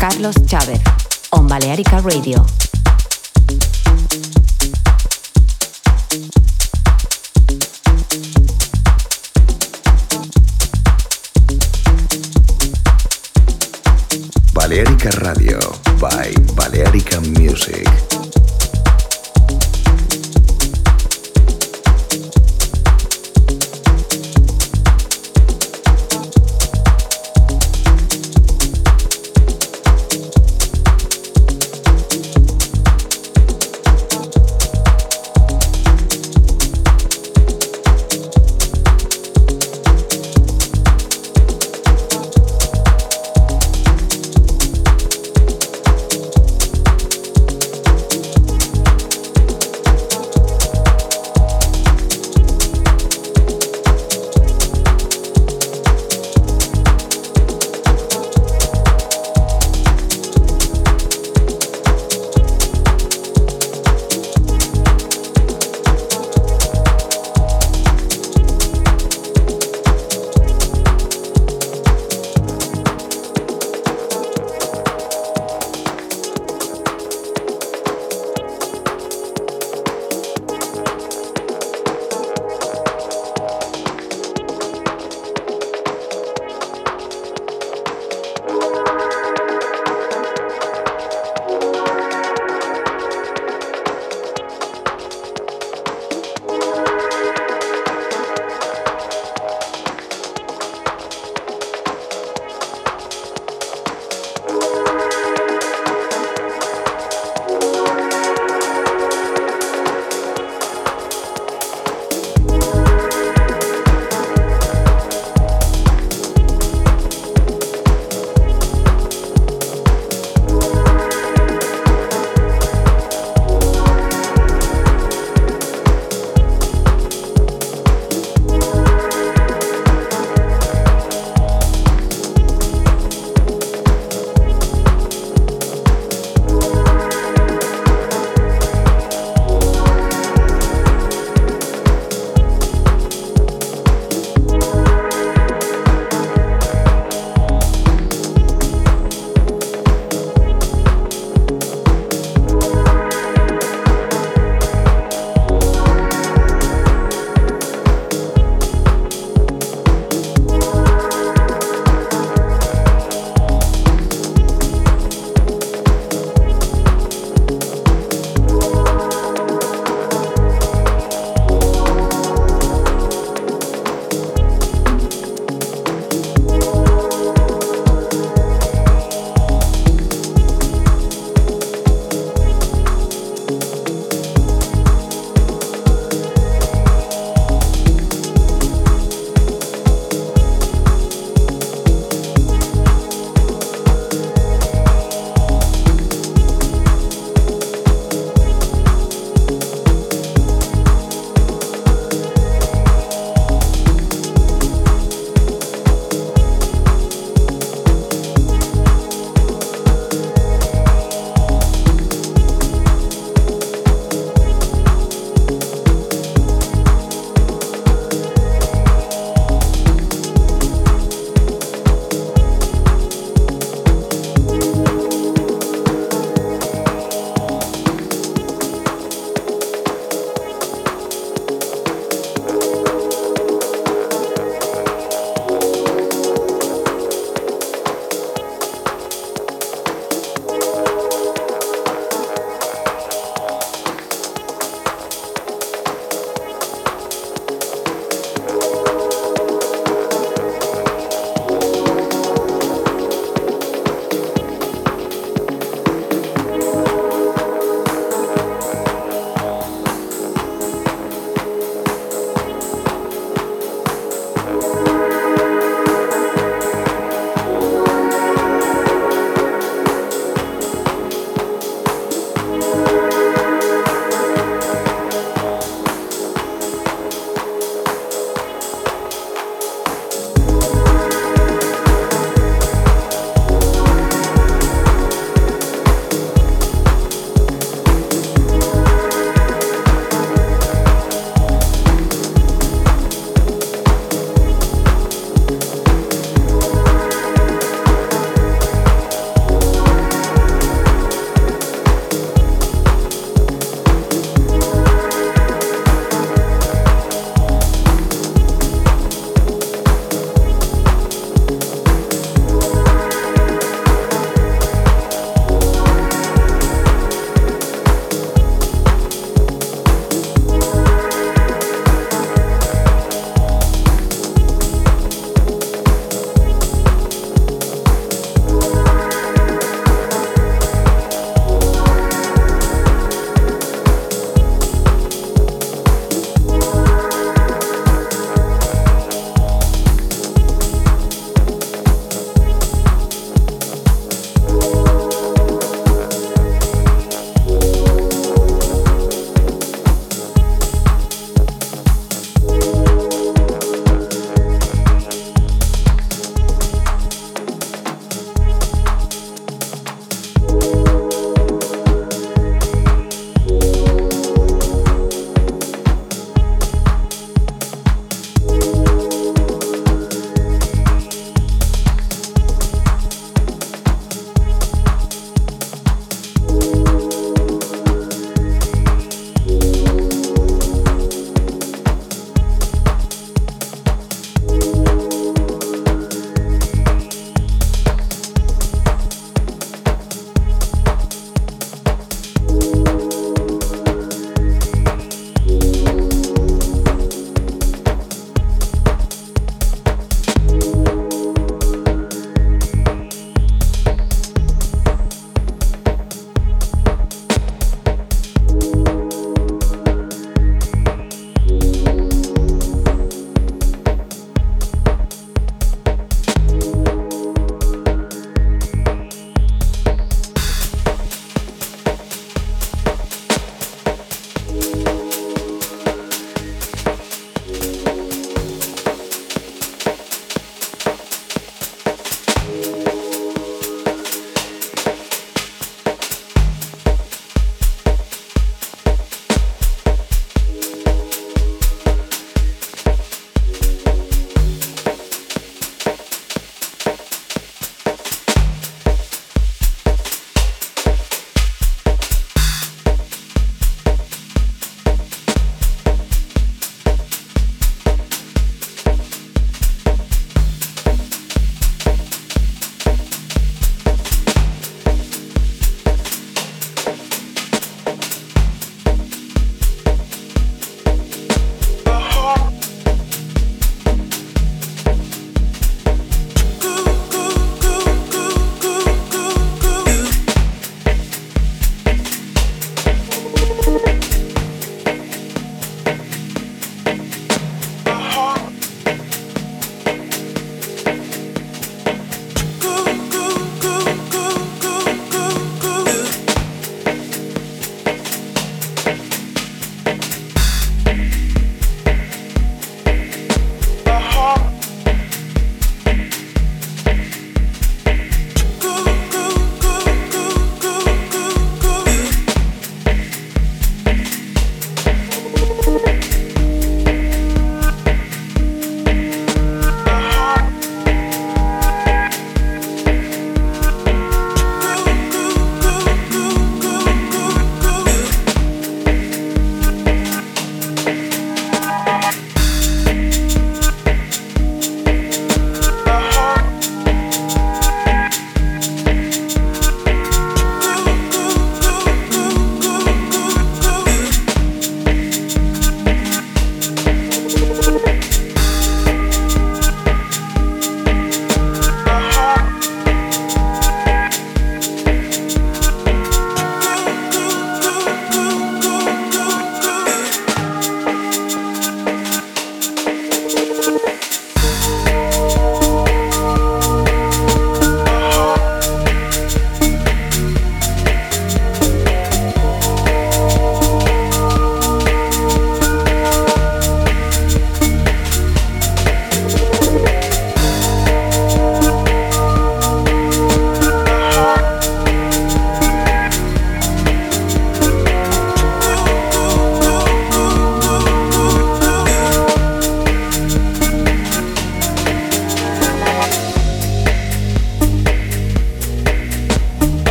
Carlos Chávez on Balearica Radio.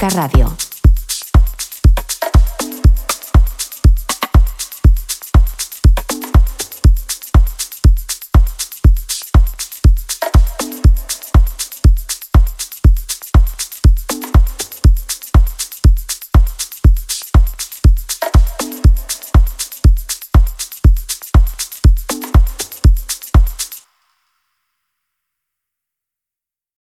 Radio.